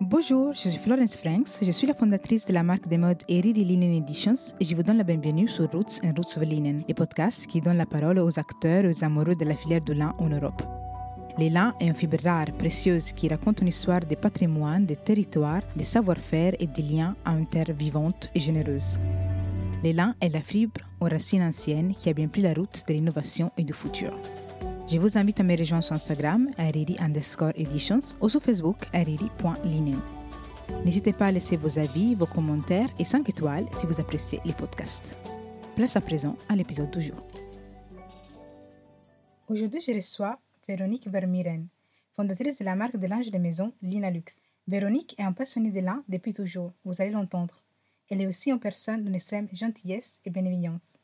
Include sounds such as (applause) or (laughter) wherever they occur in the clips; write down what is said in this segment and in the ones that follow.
Bonjour, je suis Florence Franks, je suis la fondatrice de la marque de mode Eriri Linen Editions et je vous donne la bienvenue sur Roots and Roots of Linen, les podcasts qui donnent la parole aux acteurs et aux amoureux de la filière de lin en Europe. Les lin est une fibre rare, précieuse, qui raconte une histoire de patrimoine, de territoire, de savoir-faire et des liens à une terre vivante et généreuse. L'élan est la fibre aux racines anciennes qui a bien pris la route de l'innovation et du futur. Je vous invite à me rejoindre sur Instagram, ariri underscore editions, ou sur Facebook, ariri.linen. N'hésitez pas à laisser vos avis, vos commentaires et 5 étoiles si vous appréciez les podcasts. Place à présent à l'épisode du jour. Aujourd'hui, je reçois Véronique Vermiren, fondatrice de la marque de linge de maison Lina Lux. Véronique est un passionnée de lin depuis toujours, vous allez l'entendre. Elle est aussi une personne d'une extrême gentillesse et bienveillance.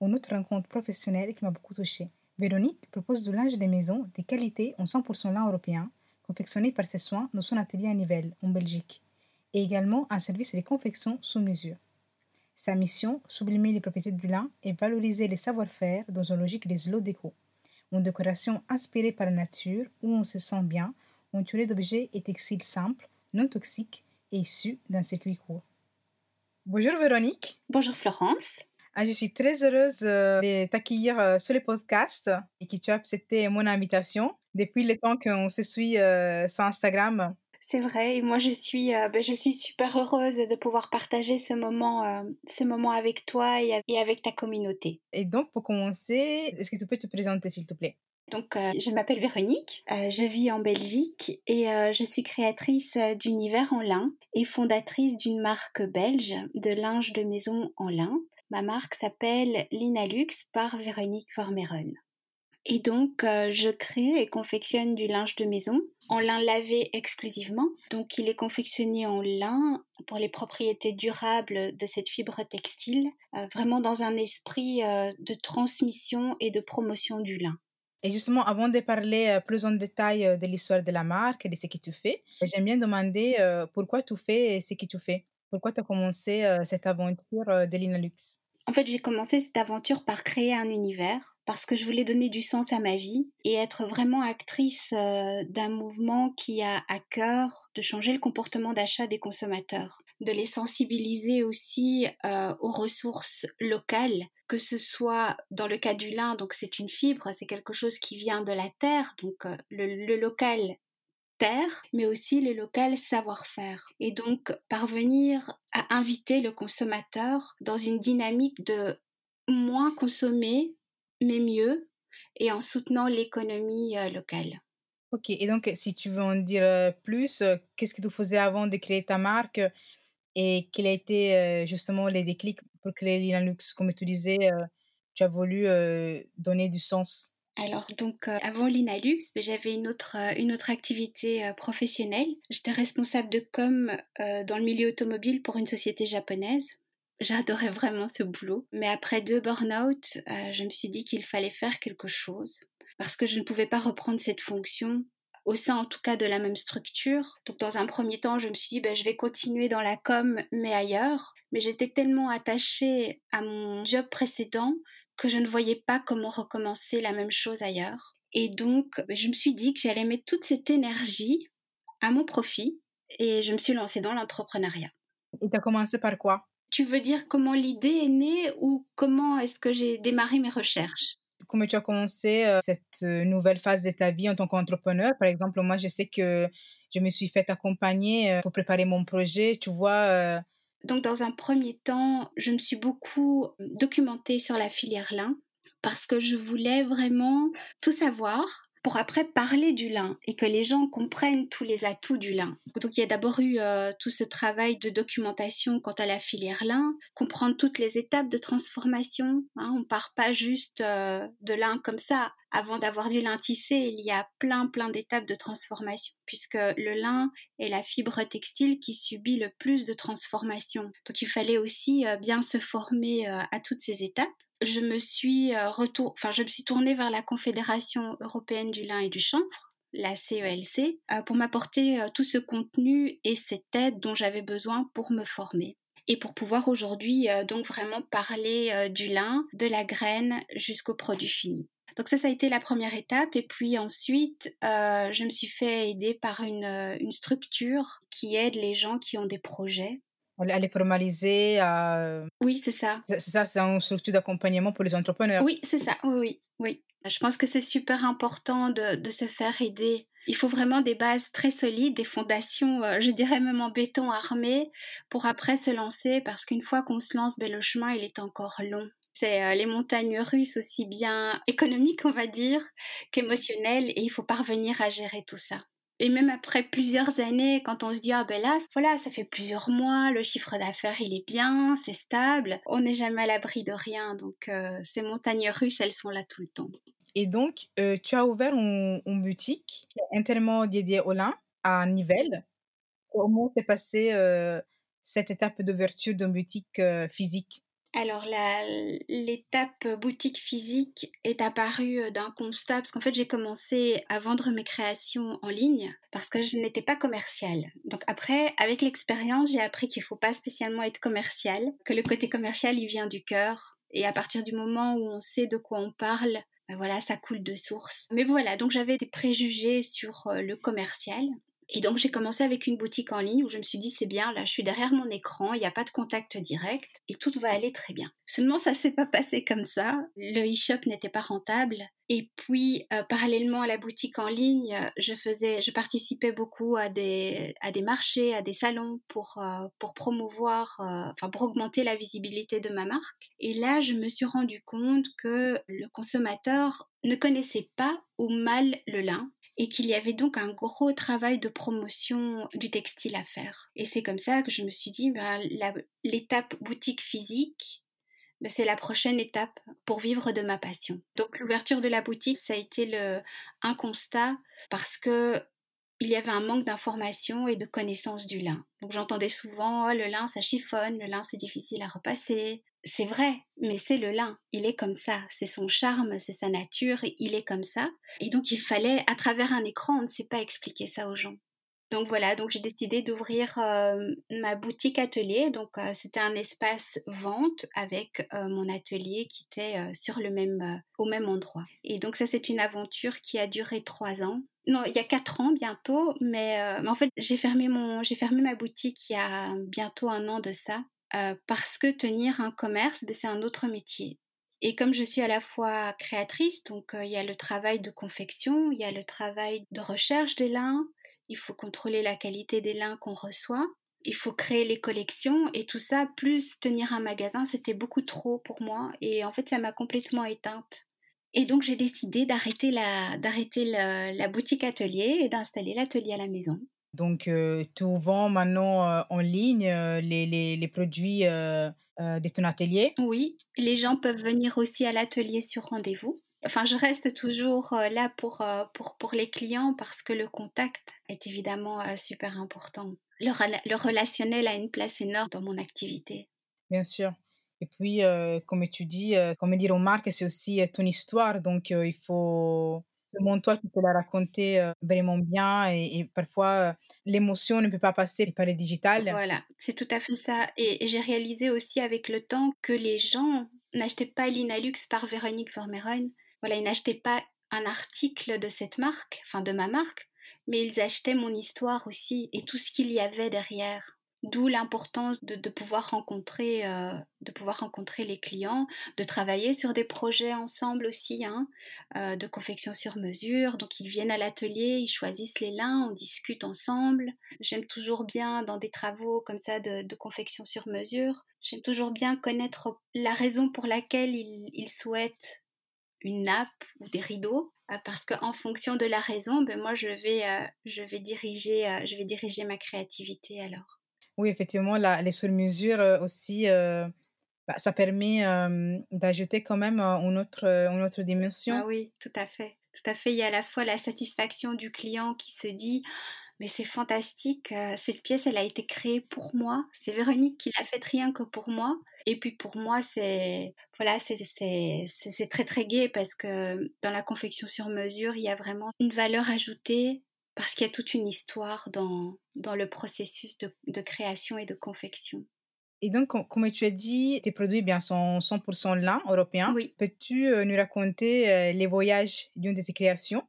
Une autre rencontre professionnelle qui m'a beaucoup touchée. Véronique propose du linge de maison de qualité en 100% lin européen, confectionné par ses soins dans son atelier à Nivelles, en Belgique, et également un service de confection sous mesure. Sa mission, sublimer les propriétés du lin et valoriser les savoir-faire dans une logique des slow déco. Une décoration inspirée par la nature où on se sent bien, entouré d'objets et textiles simples, non toxiques et issus d'un circuit court. Bonjour Véronique. Bonjour Florence. Ah, je suis très heureuse euh, de t'accueillir euh, sur le podcast et que tu as accepté mon invitation depuis le temps qu'on se suit euh, sur Instagram. C'est vrai, et moi je suis, ben, je suis super heureuse de pouvoir partager ce moment, ce moment avec toi et, et avec ta communauté. Et donc pour commencer, est-ce que tu peux te présenter s'il te plaît? Donc, euh, je m'appelle Véronique, je vis en Belgique et je suis créatrice d'univers en lin et fondatrice d'une marque belge de linge de maison en lin. Ma marque s'appelle Linalux par Véronique Vermeeren. Et donc, je crée et confectionne du linge de maison en lin lavé exclusivement. Donc, il est confectionné en lin pour les propriétés durables de cette fibre textile, vraiment dans un esprit de transmission et de promotion du lin. Et justement, avant de parler euh, plus en détail euh, de l'histoire de la marque et de ce que tu fais, j'aime bien demander euh, pourquoi tu fais ce que tu fais? Pourquoi tu as commencé cette aventure de Linalux? En fait, j'ai commencé cette aventure par créer un univers parce que je voulais donner du sens à ma vie et être vraiment actrice d'un mouvement qui a à cœur de changer le comportement d'achat des consommateurs, de les sensibiliser aussi aux ressources locales que ce soit dans le cas du lin, donc c'est une fibre, c'est quelque chose qui vient de la terre, donc euh, le, local terre, mais aussi le local savoir-faire. Et donc parvenir à inviter le consommateur dans une dynamique de moins consommer, mais mieux, et en soutenant l'économie euh, locale. Ok, et donc si tu veux en dire euh, plus, qu'est-ce que tu faisais avant de créer ta marque et quel a été justement les déclics pour créer Linux Comme tu disais, tu as voulu donner du sens. Alors donc avant Linux, ben, j'avais une autre une autre activité professionnelle. J'étais responsable de com dans le milieu automobile pour une société japonaise. J'adorais vraiment ce boulot, mais après deux burn-out, je me suis dit qu'il fallait faire quelque chose parce que je ne pouvais pas reprendre cette fonction au sein en tout cas de la même structure. Donc dans un premier temps, je me suis dit, ben, je vais continuer dans la com, mais ailleurs. Mais j'étais tellement attachée à mon job précédent que je ne voyais pas comment recommencer la même chose ailleurs. Et donc, je me suis dit que j'allais mettre toute cette énergie à mon profit et je me suis lancée dans l'entrepreneuriat. Et tu as commencé par quoi? Tu veux dire comment l'idée est née ou comment est-ce que j'ai démarré mes recherches? Comment tu as commencé euh, cette euh, nouvelle phase de ta vie en tant qu'entrepreneur? Par exemple, moi, je sais que je me suis fait accompagner euh, pour préparer mon projet, tu vois. Donc, dans un premier temps, je me suis beaucoup documentée sur la filière lin parce que je voulais vraiment tout savoir pour après parler du lin et que les gens comprennent tous les atouts du lin. Donc il y a d'abord eu euh, tout ce travail de documentation quant à la filière lin, comprendre toutes les étapes de transformation. Hein, on part pas juste euh, de lin comme ça. Avant d'avoir du lin tissé, il y a plein plein d'étapes de transformation puisque le lin est la fibre textile qui subit le plus de transformation. Donc il fallait aussi euh, bien se former à toutes ces étapes je me suis euh, retour... enfin, je me suis tournée vers la Confédération européenne du lin et du chanvre, la CELC, e euh, pour m'apporter euh, tout ce contenu et cette aide dont j'avais besoin pour me former et pour pouvoir aujourd'hui donc vraiment parler du lin, de la graine jusqu'au produit fini. Donc ça, ça a été la première étape. Et puis ensuite, je me suis fait aider par une, structure qui aide les gens qui ont des projets. À les formaliser. À... Oui, c'est ça. C'est ça, c'est une structure d'accompagnement pour les entrepreneurs. Oui, c'est ça. Oui, oui, oui. Je pense que c'est super important de, de, se faire aider. Il faut vraiment des bases très solides, des fondations, euh, je dirais même en béton armé, pour après se lancer, parce qu'une fois qu'on se lance, ben, le chemin, il est encore long. C'est euh, les montagnes russes aussi bien (laughs) économiques, on va dire, qu'émotionnelles, et il faut parvenir à gérer tout ça. Et même après plusieurs années, quand on se dit, ah ben là, voilà, ça fait plusieurs mois, le chiffre d'affaires, il est bien, c'est stable, on n'est jamais à l'abri de rien. Donc, euh, ces montagnes russes, elles sont là tout le temps. Et donc, euh, tu as ouvert une, boutique entièrement dédiée au lin à Nivelles. Comment s'est passée cette étape d'ouverture d'une boutique physique? Alors l'étape boutique physique est apparue euh, d'un constat parce qu'en fait j'ai commencé à vendre mes créations en ligne parce que je n'étais pas commerciale. Donc après avec l'expérience j'ai appris qu'il ne faut pas spécialement être commercial, que le côté commercial il vient du cœur et à partir du moment où on sait de quoi on parle, ben voilà, ça coule de source. Mais voilà, donc j'avais des préjugés sur euh, le commercial. Et donc j'ai commencé avec une boutique en ligne où je me suis dit c'est bien, là je suis derrière mon écran, il n'y a pas de contact direct et tout va aller très bien. Seulement ça s'est pas passé comme ça. Le e-shop n'était pas rentable. Et puis euh, parallèlement à la boutique en ligne, je faisais, je participais beaucoup à des à des marchés, à des salons pour euh, pour promouvoir, euh, enfin pour augmenter la visibilité de ma marque. Et là je me suis rendu compte que le consommateur ne connaissait pas ou mal le lin et qu'il y avait donc un gros travail de promotion du textile à faire. Et c'est comme ça que je me suis dit, ben, l'étape boutique physique, ben, c'est la prochaine étape pour vivre de ma passion. Donc l'ouverture de la boutique, ça a été un constat parce que il y avait un manque d'information et de connaissance du lin. Donc j'entendais souvent oh, le lin ça chiffonne, le lin c'est difficile à repasser. C'est vrai, mais c'est le lin, il est comme ça, c'est son charme, c'est sa nature, il est comme ça. Et donc il fallait, à travers un écran, on ne sait pas expliquer ça aux gens. Donc voilà, donc j'ai décidé d'ouvrir euh, ma boutique atelier. Donc euh, c'était un espace vente avec euh, mon atelier qui était sur le même, au même endroit. Et donc ça c'est une aventure qui a duré trois ans. Non, il y a quatre ans bientôt, mais, mais en fait j'ai fermé mon, j'ai fermé ma boutique il y a bientôt un an de ça parce que tenir un commerce, ben, c'est un autre métier. Et comme je suis à la fois créatrice, donc il y a le travail de confection, il y a le travail de recherche des lins, il faut contrôler la qualité des lins qu'on reçoit, il faut créer les collections et tout ça, plus tenir un magasin, c'était beaucoup trop pour moi et en fait ça m'a complètement éteinte. Et donc j'ai décidé d'arrêter la, d'arrêter la, boutique atelier et d'installer l'atelier à la maison. Donc euh, tu vends maintenant euh, en ligne euh, les, les, les, produits de ton atelier? Oui, les gens peuvent venir aussi à l'atelier sur rendez-vous. Enfin, je reste toujours euh, là pour, euh, pour, pour les clients parce que le contact est évidemment euh, super important. Le, le relationnel a une place énorme dans mon activité. Bien sûr. Et puis, comme tu dis, comme dire aux marques, c'est aussi ton histoire. Donc, il faut, selon toi, tu peux la raconter vraiment bien et, parfois, l'émotion ne peut pas passer par le digital. Voilà, c'est tout à fait ça. Et, et j'ai réalisé aussi avec le temps que les gens n'achetaient pas Linalux par Véronique Vermeeren, voilà, ils n'achetaient pas un article de cette marque, enfin de ma marque, mais ils achetaient mon histoire aussi et tout ce qu'il y avait derrière. D'où l'importance de, pouvoir rencontrer, euh, de pouvoir rencontrer les clients, de travailler sur des projets ensemble aussi, hein, euh, de confection sur mesure. Donc ils viennent à l'atelier, ils choisissent les lins, on discute ensemble. J'aime toujours bien dans des travaux comme ça de, confection sur mesure. J'aime toujours bien connaître la raison pour laquelle ils, souhaitent une nappe ou des rideaux euh, parce qu'en fonction de la raison, ben moi je vais, euh, je vais diriger, je vais diriger ma créativité alors. Oui, effectivement, la, les sur-mesures aussi, bah, ça permet d'ajouter quand même une autre, une autre dimension. Ah oui, tout à fait. Tout à fait. Il y a à la fois la satisfaction du client qui se dit mais c'est fantastique, cette pièce, elle a été créée pour moi. C'est Véronique qui l'a faite rien que pour moi. Et puis pour moi, c'est voilà, très très gai parce que dans la confection sur mesure, il y a vraiment une valeur ajoutée parce qu'il y a toute une histoire dans, dans le processus de, de création et de confection. Et donc, com- comme tu as dit, tes produits bien, sont 100% lin européen. Oui. Peux-tu euh, nous raconter euh, les voyages d'une de tes créations,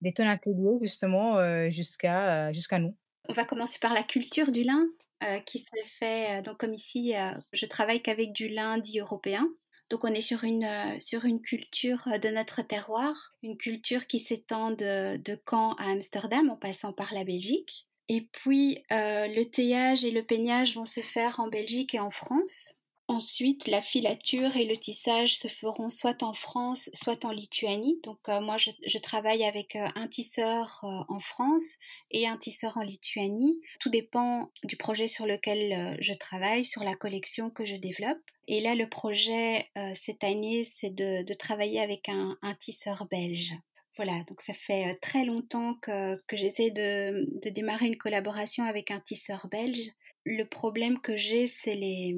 de ton atelier justement euh, jusqu'à jusqu'à nous? On va commencer par la culture du lin, euh, qui s'est fait, donc comme ici, euh, je travaille qu'avec du lin dit européen. Donc on est sur une, euh, sur une culture euh, de notre terroir, une culture qui s'étend de, de Caen à Amsterdam en passant par la Belgique. Et puis euh, le teillage et le peignage vont se faire en Belgique et en France. Ensuite, la filature et le tissage se feront soit en France, soit en Lituanie. Donc euh, moi, je, travaille avec euh, un tisseur euh, en France et un tisseur en Lituanie. Tout dépend du projet sur lequel je travaille, sur la collection que je développe. Et là, le projet cette année, c'est de, travailler avec un, tisseur belge. Voilà, donc ça fait très longtemps que, j'essaie de démarrer une collaboration avec un tisseur belge. Le problème que j'ai, c'est les,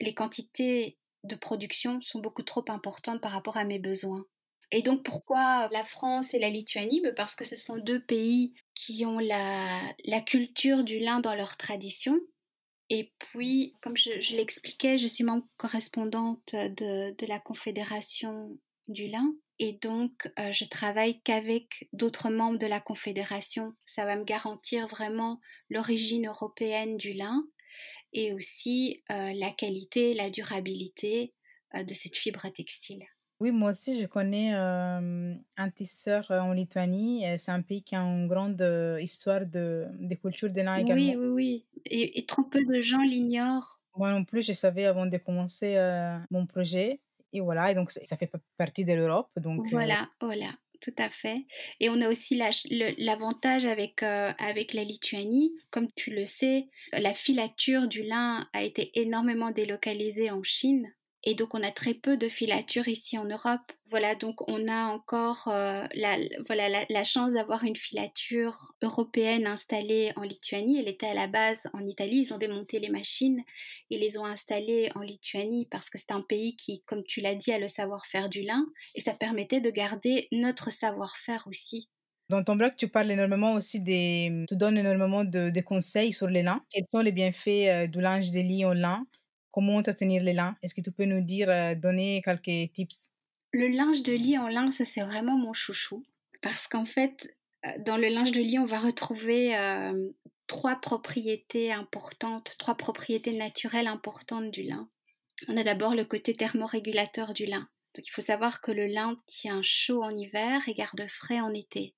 les quantités de production sont beaucoup trop importantes par rapport à mes besoins. Et donc pourquoi la France et la Lituanie? Ben, Parce que ce sont deux pays qui ont la, culture du lin dans leur tradition. Et puis, comme je, l'expliquais, je suis membre correspondante de, de la Confédération du lin. Et donc, euh, je travaille qu'avec d'autres membres de la Confédération. Ça va me garantir vraiment l'origine européenne du lin et aussi euh, la qualité, la durabilité euh, de cette fibre textile. Oui, moi aussi, je connais euh, un tisseur en Lituanie. C'est un pays qui a une grande histoire de, de culture de Oui, également. oui, oui. Et, et trop peu de gens l'ignorent. Moi non plus, je savais avant de commencer mon projet. Et voilà, et donc ça fait pa- partie de l'Europe. Donc, Voilà, voilà, tout à fait. Et on a aussi l'avantage avec, euh, avec la Lituanie. Comme tu le sais, la filature du lin a été énormément délocalisée en Chine. Et donc, on a très peu de filature ici en Europe. Voilà, donc on a encore euh, la, voilà, la, chance d'avoir une filature européenne installée en Lituanie. Elle était à la base en Italie. Ils ont démonté les machines et les ont installées en Lituanie parce que c'est un pays qui, comme tu l'as dit, a le savoir-faire du lin. Et ça permettait de garder notre savoir-faire aussi. Dans ton blog, tu parles énormément aussi des... Tu donnes énormément de, de conseils sur les lins. Quels sont les bienfaits euh, du linge de lit en lin? Comment entretenir les lins? Est-ce que tu peux nous dire, euh, donner quelques tips? Le linge de lit en lin, ça c'est vraiment mon chouchou. Parce qu'en fait, euh, dans le linge de lit, on va retrouver euh, trois propriétés importantes, trois propriétés naturelles importantes du lin. On a d'abord le côté thermorégulateur du lin. Il faut savoir que le lin tient chaud en hiver et garde frais en été.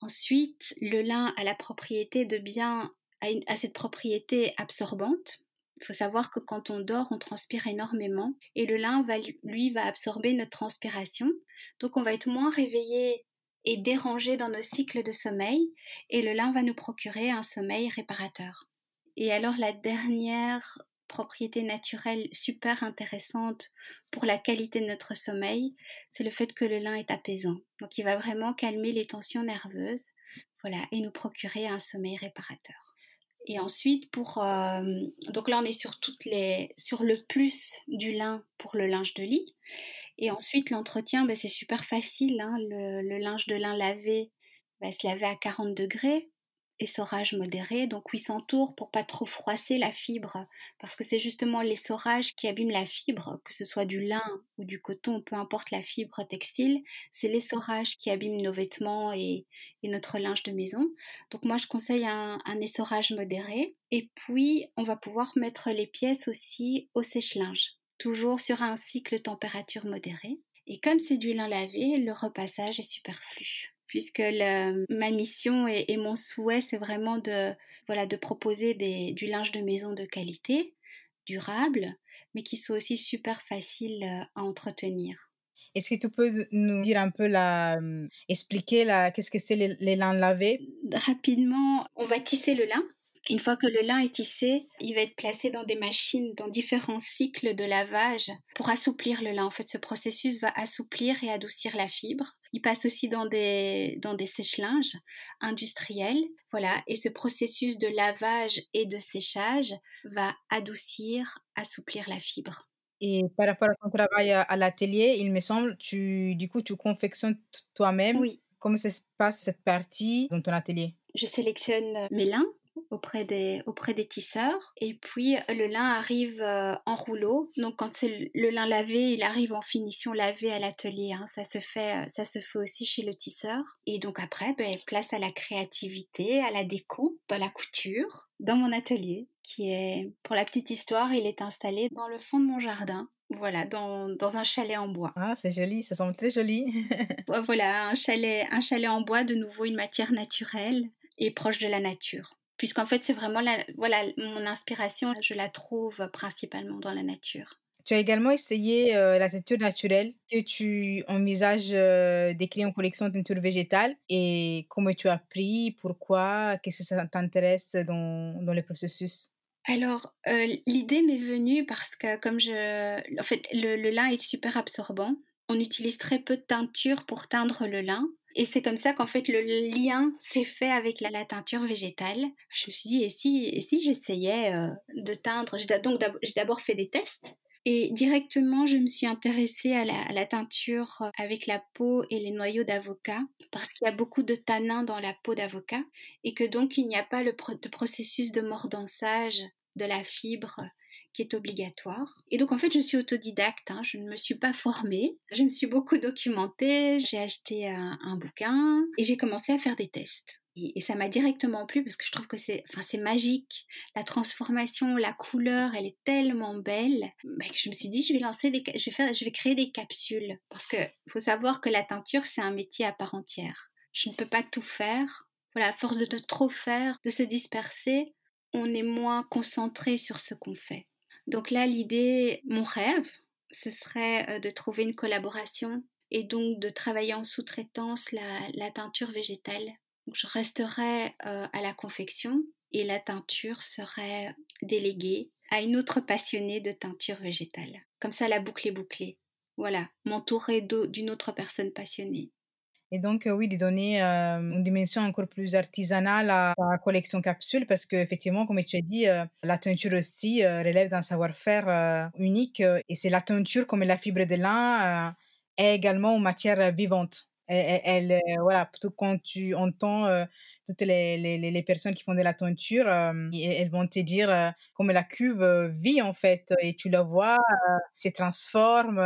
Ensuite, le lin a la propriété de bien, a cette propriété absorbante. Il faut savoir que quand on dort, on transpire énormément et le lin va, lui va absorber notre transpiration. Donc on va être moins réveillé et dérangé dans nos cycles de sommeil et le lin va nous procurer un sommeil réparateur. Et alors la dernière propriété naturelle super intéressante pour la qualité de notre sommeil, c'est le fait que le lin est apaisant. Donc il va vraiment calmer les tensions nerveuses, voilà, et nous procurer un sommeil réparateur. Et ensuite, pour euh, donc là on est sur toutes les sur le plus du lin pour le linge de lit. Et ensuite l'entretien, ben, c'est super facile. Hein. Le, le, linge de lin lavé va se laver à 40 degrés essorage modéré, donc 800 tours pour pas trop froisser la fibre, parce que c'est justement l'essorage qui abîme la fibre, que ce soit du lin ou du coton, peu importe la fibre textile, c'est l'essorage qui abîme nos vêtements et, notre linge de maison. Donc moi je conseille un, un, essorage modéré, et puis on va pouvoir mettre les pièces aussi au sèche-linge, toujours sur un cycle température modérée. Et comme c'est du lin lavé, le repassage est superflu puisque le, ma mission et, et mon souhait, c'est vraiment de, voilà, de proposer des, du linge de maison de qualité, durable, mais qui soit aussi super facile à entretenir. Est-ce que tu peux nous dire un peu la, expliquer la, qu'est-ce que c'est les, les lins lavés? Rapidement, on va tisser le lin. Une fois que le lin est tissé, il va être placé dans des machines, dans différents cycles de lavage pour assouplir le lin. En fait, ce processus va assouplir et adoucir la fibre. Il passe aussi dans des, dans des sèche-linges industriels. Voilà. Et ce processus de lavage et de séchage va adoucir, assouplir la fibre. Et par rapport à ton travail à l'atelier, il me semble, tu, du coup, tu confectionnes toi-même. Oui. Comment se passe cette partie dans ton atelier? Je sélectionne mes lins auprès des, auprès des tisseurs. Et puis le lin arrive en rouleau. Donc quand c'est le lin lavé, il arrive en finition lavée à l'atelier. Hein. Ça, se fait, ça se fait aussi chez le tisseur. Et donc après, ben, place à la créativité, à la découpe, à la couture dans mon atelier qui est, pour la petite histoire, il est installé dans le fond de mon jardin. Voilà, dans, dans un chalet en bois. Ah, c'est joli, ça semble très joli. (laughs) voilà, un chalet, un chalet en bois, de nouveau une matière naturelle et proche de la nature. Puisqu'en fait, c'est vraiment la, voilà, mon inspiration, je la trouve principalement dans la nature. Tu as également essayé euh, la teinture naturelle que tu envisages euh, d'écrire en collection de teinture végétale et comment tu as pris, pourquoi, qu'est-ce que ça t'intéresse dans, dans le processus? Alors, euh, l'idée m'est venue parce que comme je... En fait, le, lin est super absorbant. On utilise très peu de teinture pour teindre le lin. Et c'est comme ça qu'en fait le lien s'est fait avec la, teinture végétale. Je me suis dit, et si, et si j'essayais de teindre Donc j'ai d'abord fait des tests et directement, je me suis intéressée à la, teinture euh, avec la peau et les noyaux d'avocat, parce qu'il y a beaucoup de tanins dans la peau d'avocat, et que donc il n'y a pas le processus de mordançage de la fibre qui est obligatoire. Et donc en fait, je suis autodidacte, hein, je ne me suis pas formée, je me suis beaucoup documentée, j'ai acheté un bouquin et j'ai commencé à faire des tests. Et, ça m'a directement plu parce que je trouve que c'est, enfin, c'est magique. La transformation, la couleur, elle est tellement belle bah, que je me suis dit, je vais lancer des, je vais faire, je vais créer des capsules parce que faut savoir que la teinture c'est un métier à part entière. Je ne peux pas tout faire. Voilà, à force de trop faire, de se disperser, on est moins concentré sur ce qu'on fait. Donc là, l'idée, mon rêve, ce serait euh, de trouver une collaboration et donc de travailler en sous-traitance la, teinture végétale je resterai euh, à la confection et la teinture serait déléguée à une autre passionnée de teinture végétale. Comme ça, la boucle est bouclée. Voilà, m'entourer d'une autre personne passionnée. Et donc, euh, oui, de donner euh, une dimension encore plus artisanale à la collection capsule, parce qu'effectivement, comme tu as dit, la teinture aussi relève d'un savoir-faire unique. et c'est la teinture, comme la fibre de lin, est également une matière vivante. Elle, euh, voilà, plutôt quand tu entends euh, toutes les, les, les, personnes qui font de la teinture, euh, elles vont te dire comme la cuve vit en fait, et tu la vois, se transforme,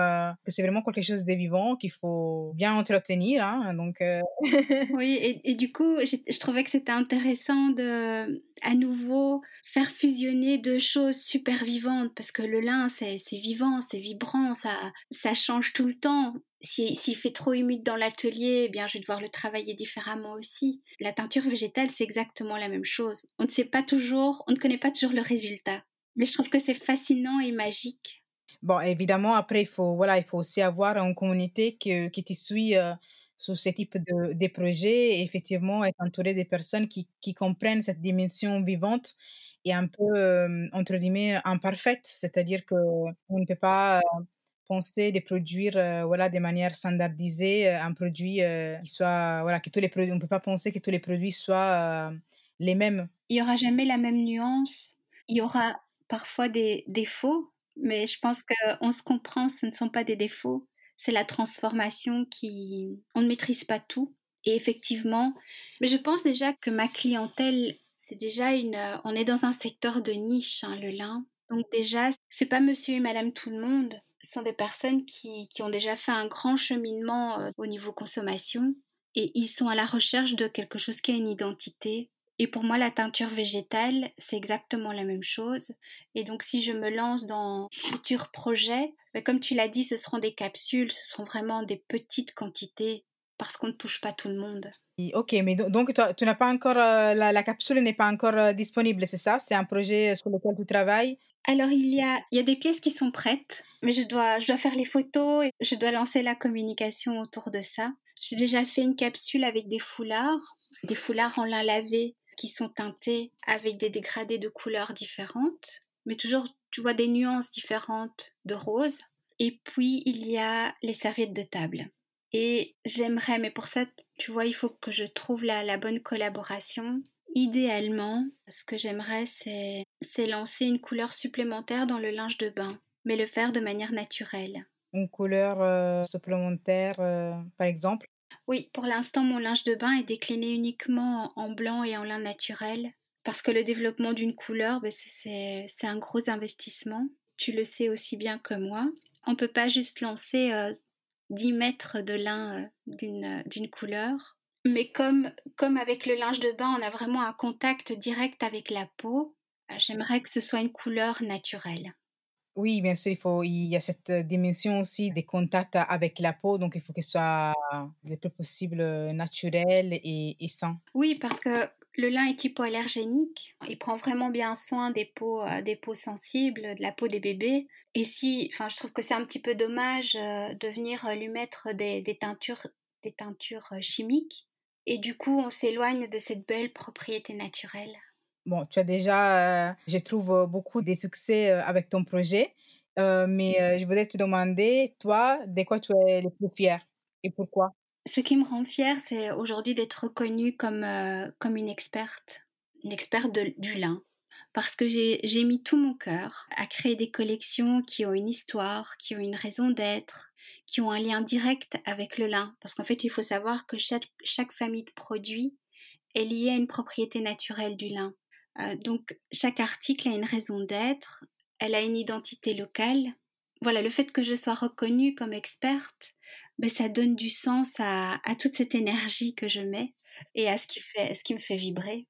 que c'est vraiment quelque chose de vivant qu'il faut bien entretenir. Hein, donc, (laughs) oui, et, et, du coup, je trouvais que c'était intéressant de à nouveau faire fusionner deux choses super vivantes parce que le lin c'est vivant, c'est vibrant, ça, ça change tout le temps. S'il fait trop humide dans l'atelier, eh bien je vais devoir le travailler différemment aussi. La teinture végétale c'est exactement la même chose. On ne sait pas toujours, on ne connaît pas toujours le résultat. Mais je trouve que c'est fascinant et magique. Bon, évidemment, après, il faut, voilà, il faut aussi avoir une communauté qui, qui te suit euh, sur ce type de, de projet et effectivement être entouré des personnes qui, qui comprennent cette dimension vivante et un peu, euh, entre guillemets, imparfaite. C'est-à-dire qu'on ne peut pas penser de produire euh, voilà, de manière standardisée un produit qui soit, voilà, que tous les produits, on peut pas penser que tous les produits soient les mêmes. Il n'y aura jamais la même nuance. Il y aura parfois des défauts, mais je pense qu'on se comprend, ce ne sont pas des défauts c'est la transformation qui... On ne maîtrise pas tout. Et effectivement, mais je pense déjà que ma clientèle, c'est déjà une... On est dans un secteur de niche, hein, le lin. Donc déjà, c'est pas monsieur et madame tout le monde. Sont des personnes qui, qui ont déjà fait un grand cheminement euh, au niveau consommation et ils sont à la recherche de quelque chose qui a une identité, et pour moi, la teinture végétale, c'est exactement la même chose. Et donc, si je me lance dans futurs projets, mais comme tu l'as dit, ce seront des capsules, ce seront vraiment des petites quantités parce qu'on ne touche pas tout le monde. Ok, mais donc tu n'as pas encore, euh, la, capsule n'est pas encore euh, disponible, c'est ça? C'est un projet sur lequel tu travailles? Alors il y, a, il y a des pièces qui sont prêtes, mais je dois, je dois faire les photos et je dois lancer la communication autour de ça. J'ai déjà fait une capsule avec des foulards, des foulards en lin lavé qui sont teintés avec des dégradés de couleurs différentes, mais toujours, tu vois, des nuances différentes de rose. Et puis, il y a les serviettes de table. Et j'aimerais, mais pour ça, tu vois, il faut que je trouve la, la bonne collaboration. Idéalement, ce que j'aimerais, c'est, lancer une couleur supplémentaire dans le linge de bain, mais le faire de manière naturelle. Une couleur euh, supplémentaire, euh, par exemple? Oui, pour l'instant, mon linge de bain est décliné uniquement en blanc et en lin naturel. parce que le développement d'une couleur, ben, c'est un gros investissement. Tu le sais aussi bien que moi. On ne peut pas juste lancer 10 mètres de lin d'une couleur. Mais comme, comme avec le linge de bain, on a vraiment un contact direct avec la peau, j'aimerais que ce soit une couleur naturelle. Oui, bien sûr, il, faut, il y a cette dimension aussi des contacts avec la peau, donc il faut que ce soit le plus possible naturel et, et sain. Oui, parce que le lin est hypoallergénique. Il prend vraiment bien soin des peaux, euh, des peaux sensibles, de la peau des bébés. Et si, enfin, je trouve que c'est un petit peu dommage euh, de venir lui mettre des, teintures, des teintures euh, chimiques. Et du coup, on s'éloigne de cette belle propriété naturelle. Bon, tu as déjà, je trouve, beaucoup de succès avec ton projet. mais je voudrais te demander, toi, de quoi tu es le plus fier et pourquoi? Ce qui me rend fière, c'est aujourd'hui d'être reconnue comme, euh, comme une experte, une experte du lin. Parce que j'ai mis tout mon cœur à créer des collections qui ont une histoire, qui ont une raison d'être, qui ont un lien direct avec le lin. Parce qu'en fait, il faut savoir que chaque, chaque, famille de produits est liée à une propriété naturelle du lin. Euh, donc, chaque article a une raison d'être, elle a une identité locale. Voilà, le fait que je sois reconnue comme experte, ben, ça donne du sens à, toute cette énergie que je mets et à ce qui, fait, ce qui me fait vibrer,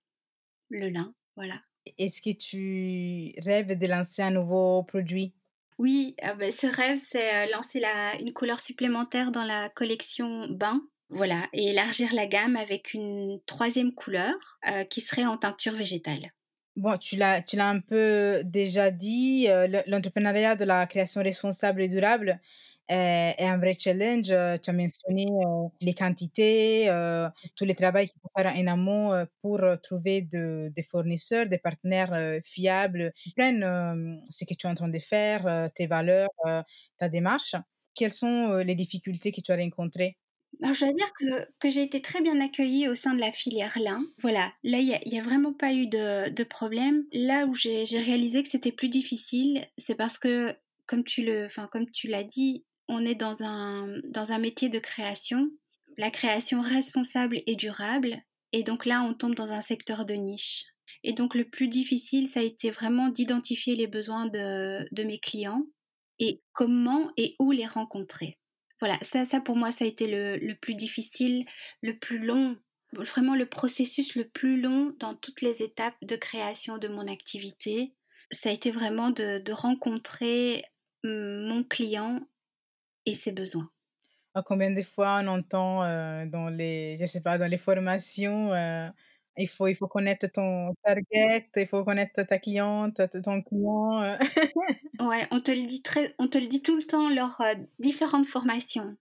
le lin. Voilà. Est-ce que tu rêves de lancer un nouveau produit? Oui, ah ben, ce rêve, c'est euh, lancer la, une couleur supplémentaire dans la collection bain. Voilà, et élargir la gamme avec une troisième couleur euh, qui serait en teinture végétale. Bon, tu l'as, tu l'as un peu déjà dit, euh, l'entrepreneuriat de la création responsable et durable, est, un vrai challenge. Euh, tu as mentionné euh, les quantités, euh, tout le travail qu'il faut faire en amont pour trouver des fournisseurs, des partenaires fiables prennent ce que tu es en train de faire, tes valeurs, ta démarche. Quelles sont les difficultés que tu as rencontrées? Je dois dire que, que j'ai été très bien accueillie au sein de la filière lin. Voilà, là, il n'y a, vraiment pas eu de, de problème. Là où j'ai réalisé que c'était plus difficile, c'est parce que, comme tu l'as dit, on est dans un, dans un métier de création, la création responsable et durable, et donc là, on tombe dans un secteur de niche. Et donc le plus difficile, ça a été vraiment d'identifier les besoins de, mes clients et comment et où les rencontrer. Voilà, ça, ça pour moi, ça a été le, plus difficile, le plus long, vraiment le processus le plus long dans toutes les étapes de création de mon activité. Ça a été vraiment de rencontrer hum, mon client et ses besoins. Combien de fois on entend euh, dans les, je sais pas, dans les formations, euh, il faut, il faut connaître ton target, il faut connaître ta cliente, ton client. Euh? (laughs) ouais, on te le dit très, on te le dit tout le temps lors différentes formations.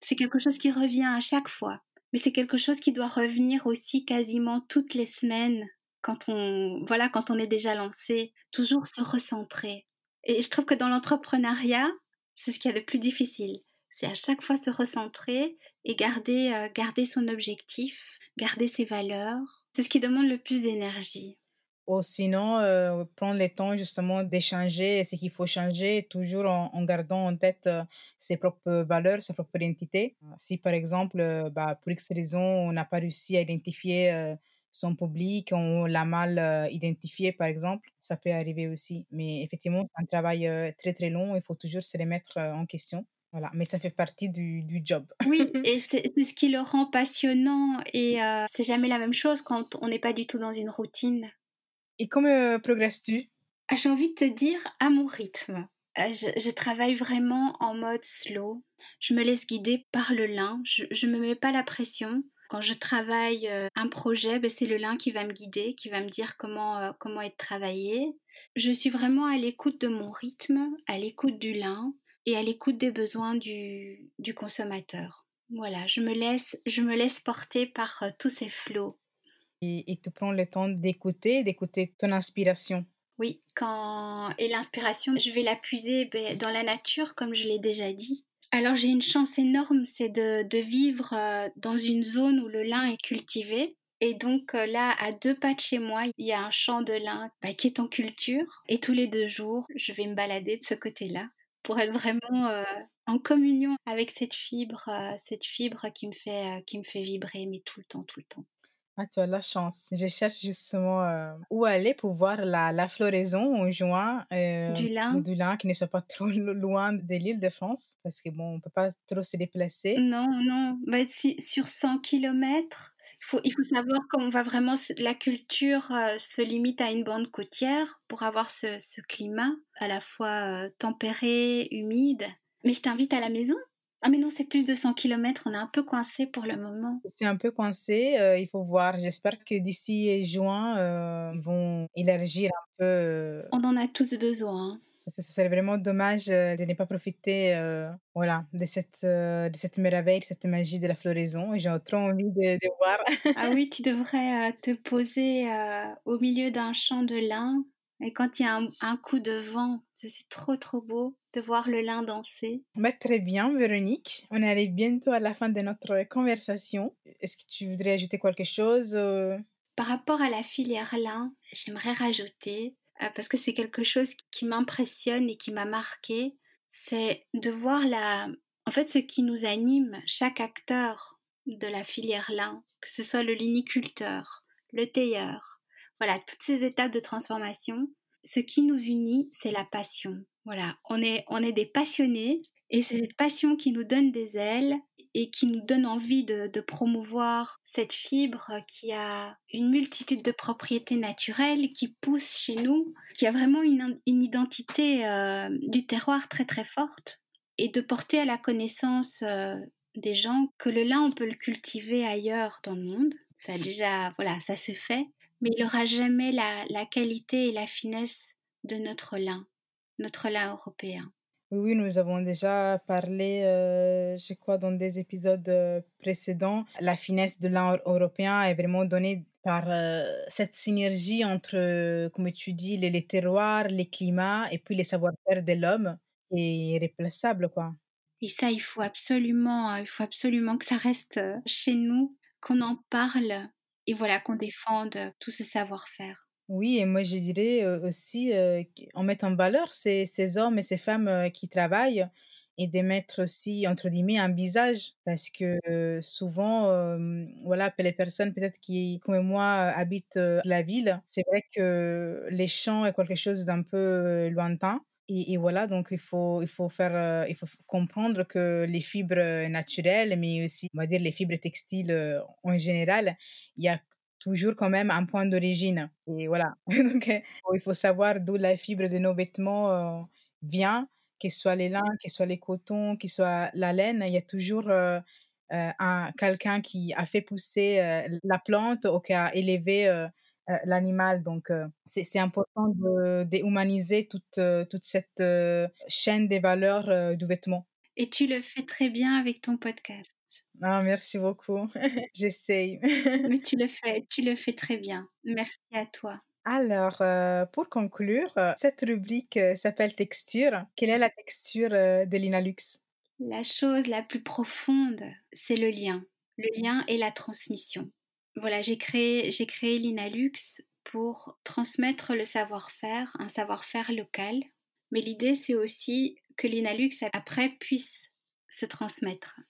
C'est quelque chose qui revient à chaque fois, mais c'est quelque chose qui doit revenir aussi quasiment toutes les semaines quand on, voilà, quand on est déjà lancé, toujours se recentrer. Et je trouve que dans l'entrepreneuriat, c'est ce qu'il y a de plus difficile. C'est à chaque fois se recentrer et garder, euh, garder son objectif, garder ses valeurs. C'est ce qui demande le plus d'énergie. Ou sinon, euh, prendre le temps justement d'échanger ce qu'il faut changer, toujours en, gardant en tête euh, ses propres valeurs, sa propre identité. Si par exemple, bah, pour X raison, on n'a pas réussi à identifier son public, on l'a mal euh, identifié, par exemple, ça peut arriver aussi. Mais effectivement, c'est un travail euh, très, très long. Il faut toujours se remettre euh, en question. Voilà, mais ça fait partie du, du job. Oui, (laughs) et c'est ce qui le rend passionnant. Et c'est jamais la même chose quand on n'est pas du tout dans une routine. Et comment progresses-tu? Ah, J'ai envie de te dire à mon rythme. Je, je, travaille vraiment en mode slow. Je me laisse guider par le lin. Je ne me mets pas la pression. Quand je travaille euh, un projet, ben, c'est le lin qui va me guider, qui va me dire comment, euh, comment être travaillé. Je suis vraiment à l'écoute de mon rythme, à l'écoute du lin et à l'écoute des besoins du, du consommateur. Voilà, je me laisse, je me laisse porter par euh, tous ces flots. Et, et tu prends le temps d'écouter, d'écouter ton inspiration. Oui, quand et l'inspiration, je vais la puiser ben, dans la nature, comme je l'ai déjà dit. Alors j'ai une chance énorme, c'est de, vivre euh, dans une zone où le lin est cultivé. Et donc euh, là, à deux pas de chez moi, il y a un champ de lin bah, qui est en culture. Et tous les deux jours, je vais me balader de ce côté-là pour être vraiment euh, en communion avec cette fibre, cette fibre qui me fait, qui me fait vibrer, mais tout le temps, tout le temps. Ah, tu as la chance. Je cherche justement, heu, où aller pour voir la la floraison en juin, heu, Du lin? du lin qui ne soit pas (laughs) trop lo loin de l'Île-de-France parce que bon, on peut pas trop se déplacer. Non, non, bah, si sur 100 kilomètres, il faut il faut savoir qu'on va vraiment la culture, heu, se limite à une bande côtière pour avoir ce ce climat à la fois, heu, tempéré, humide. Mais je t'invite à la maison. Ah mais non, c'est plus de 100 kilomètres, on est un peu coincés pour le moment. Suis un peu coincée, heu, il faut voir. J'espère que d'ici juin, heu, ils vont élargir un peu, heu On en a tous besoin. que ce serait vraiment dommage, de ne pas profiter, voilà, de cette, de cette merveille, de cette magie de la floraison j'ai trop envie de de voir. Ah oui, (laughs) tu devrais, te poser, au milieu d'un champ de lin et quand il y a un un coup de vent, c'est trop, trop beau de voir le lin danser. Bah, très bien Véronique, on arrive bientôt à la fin de notre conversation. Est-ce que tu voudrais ajouter quelque chose, heu? Par rapport à la filière lin, j'aimerais rajouter, heu, parce que c'est quelque chose qui m'impressionne et qui m'a marquée, c'est de voir la en fait, ce qui nous anime, chaque acteur de la filière lin, que ce soit le liniculteur, le tailleur, voilà, toutes ces étapes de transformation, ce qui nous unit, c'est la passion. Voilà, on est on est des passionnés et c'est cette passion qui nous donne des ailes et qui nous donne envie de promouvoir cette fibre qui a une multitude de propriétés naturelles, qui pousse chez nous, qui a vraiment une identité, heu, du terroir très, très forte et de porter à la connaissance, heu, des gens que le lin, on peut le cultiver ailleurs dans le monde. Ça déjà voilà, ça se fait, mais il aura jamais la la qualité et la finesse de notre lin, notre lin européen. Oui, oui, nous avons déjà parlé, heu, je crois dans des épisodes, heu, précédents. La finesse de l'art européen est vraiment donnée par, heu, cette synergie entre, comme tu dis, les les terroirs, les climats et puis les savoir-faire de l'homme est irréplaçable, quoi. Et ça, il faut absolument, il faut absolument que ça reste, chez nous, qu'on en parle et voilà, qu'on défende, tout ce savoir-faire. Oui et moi je dirais, aussi, qu'on mette en valeur ces ces hommes et ces femmes, qui travaillent et de mettre aussi entre guillemets «un visage» parce que, souvent, voilà, pour les personnes peut-être qui, comme moi, habitent, la ville, c'est vrai que les champs est quelque chose d'un peu lointain et voilà donc il faut il faut faire, heu, il faut comprendre que les fibres naturelles, mais aussi, on va dire les fibres textiles, heu, en général, il y a toujours quand même un point d'origine. Et voilà. (laughs) Donc il faut savoir d'où la fibre de nos vêtements, vient, que ce soit les lins, que ce soit les cotons, que ce soit la laine, il y a toujours, un quelqu'un qui a fait pousser, la plante ou qui a élevé, heu, l'animal donc heu, c'est important de déhumaniser toute, heu, toute cette, chaîne des valeurs, du vêtement. Et tu le fais très bien avec ton podcast. Ah merci beaucoup, (laughs) j'essaye. Mais (laughs) tu le fais tu le fais très bien. Merci à toi. Alors, pour conclure, cette rubrique, s'appelle «Texture». Quelle est la texture, de Linalux? La chose la plus profonde, c'est le lien. Le lien et la transmission. Voilà, j'ai créé j'ai créé Linalux pour transmettre le savoir-faire, un savoir-faire local. Mais l'idée, c'est aussi que Linalux après puisse se transmettre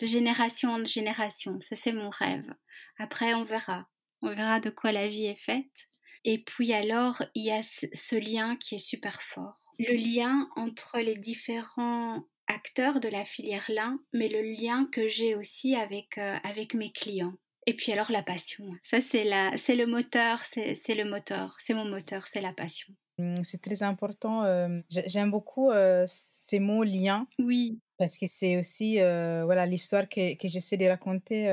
de génération en génération. Ça, c'est mon rêve. Après, on verra. On verra de quoi la vie est faite. Et puis alors, il y a ce lien qui est super fort. Le lien entre les différents acteurs de la filière lin, mais le lien que j'ai aussi avec, heu, avec mes clients. Et puis alors la passion. Ça, c'est la c'est le moteur, c'est c'est le moteur, c'est mon moteur, c'est la passion. Mmh, c'est très important, j'aime beaucoup, ces mots «lien» Oui. parce que c'est aussi, voilà l'histoire que que j'essaie de raconter,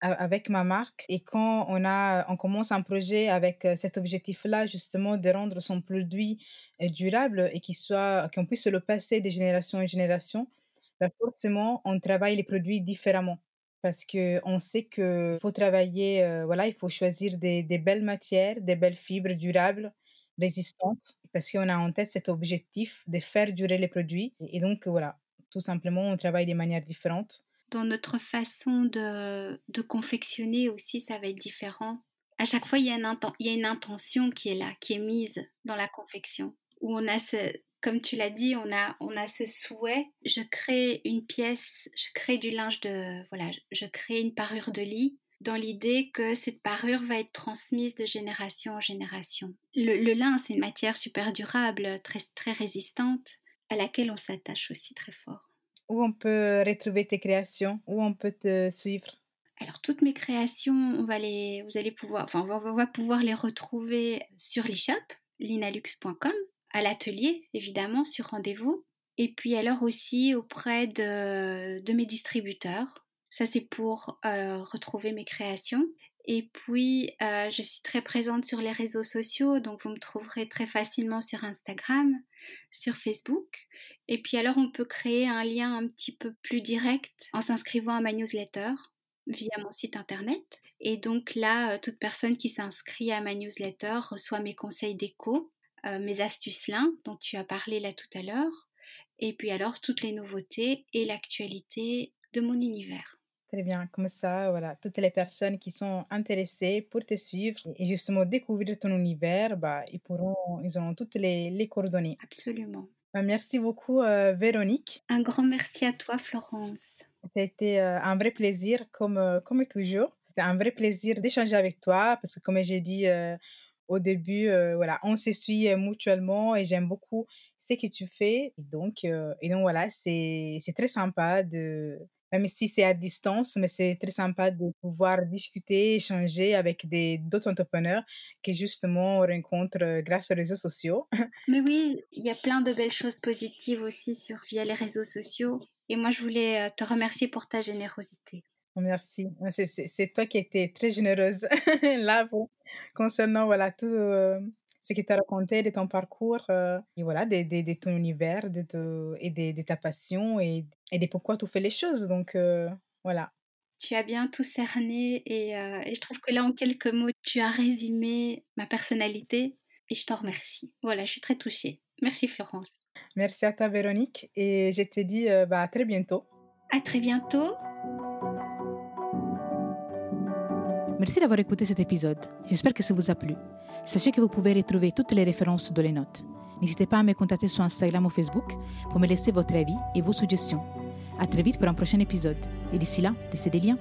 avec ma marque et quand on a on commence un projet avec, cet objectif-là justement de rendre son produit, durable et qu'il soit qu'on puisse le passer de génération en génération, bah, forcément on travaille les produits différemment. Parce qu'on sait qu'il faut travailler, heu, voilà, il faut choisir des belles matières, des belles fibres durables, résistantes, parce qu'on a en tête cet objectif de faire durer les produits et donc voilà, tout simplement, on travaille de manière différente. Dans notre façon de confectionner aussi, ça va être différent. À chaque fois, il y a une il y a une intention qui est là, qui est mise dans la confection. Où on a ce comme tu l'as dit, on a on a ce souhait, je crée une pièce, je crée du linge de voilà, je crée une parure de lit dans l'idée que cette parure va être transmise de génération en génération. Le, lin, c'est une matière super durable, très, très résistante, à laquelle on s'attache aussi très fort. Où on peut retrouver tes créations Où on peut te suivre? Alors toutes mes créations, on va les, vous allez pouvoir, enfin on va, pouvoir les retrouver sur l'e-shop linalux.com, à l'atelier évidemment sur rendez-vous, et puis alors aussi auprès de, mes distributeurs. Ça c'est pour euh, retrouver mes créations. Et puis euh, je suis très présente sur les réseaux sociaux, donc vous me trouverez très facilement sur Instagram, sur Facebook. Et puis alors on peut créer un lien un petit peu plus direct en s'inscrivant à ma newsletter via mon site internet. Et donc là, euh, toute personne qui s'inscrit à ma newsletter reçoit mes conseils d'écho, euh, mes astuces lin dont tu as parlé là tout à l'heure, et puis alors toutes les nouveautés et l'actualité de mon univers. Très bien, comme ça, voilà, toutes les personnes qui sont intéressées pour te suivre et justement découvrir ton univers, bah, ils pourront, ils auront toutes les, les coordonnées. Absolument. Bah, merci beaucoup, euh, Véronique. Un grand merci à toi, Florence. Ça a été un vrai plaisir, comme, comme toujours. C'était un vrai plaisir d'échanger avec toi, parce que comme j'ai dit au début, voilà, on se suit mutuellement et j'aime beaucoup ce que tu fais. Et donc, et donc voilà, c'est très sympa de, même si c'est à distance, mais c'est très sympa de pouvoir discuter, échanger avec d'autres entrepreneurs que justement on rencontre grâce aux réseaux sociaux. Mais oui, (laughs) il y a plein de belles choses positives aussi sur via les réseaux sociaux. Et moi, je voulais te remercier pour ta générosité. Merci. C'est toi qui étais très généreuse (laughs) là concernant voilà, tout euh, ce que tu as raconté de ton parcours euh, et voilà, de, de, de, ton univers de, et de, ta passion et, et de pourquoi tu fais les choses. Donc voilà. Tu as bien tout cerné et, et je trouve que là, en quelques mots, tu as résumé ma personnalité et je t'en remercie. Voilà, je suis très touchée. Merci Florence. Merci à toi Véronique et je te dis euh, bah, à très bientôt. À très bientôt. Merci d'avoir écouté cet épisode. J'espère que ça vous a plu. Sachez que vous pouvez retrouver toutes les références dans les notes. N'hésitez pas à me contacter sur Instagram ou Facebook pour me laisser votre avis et vos suggestions. À très vite pour un prochain épisode. Et d'ici là, laissez des liens.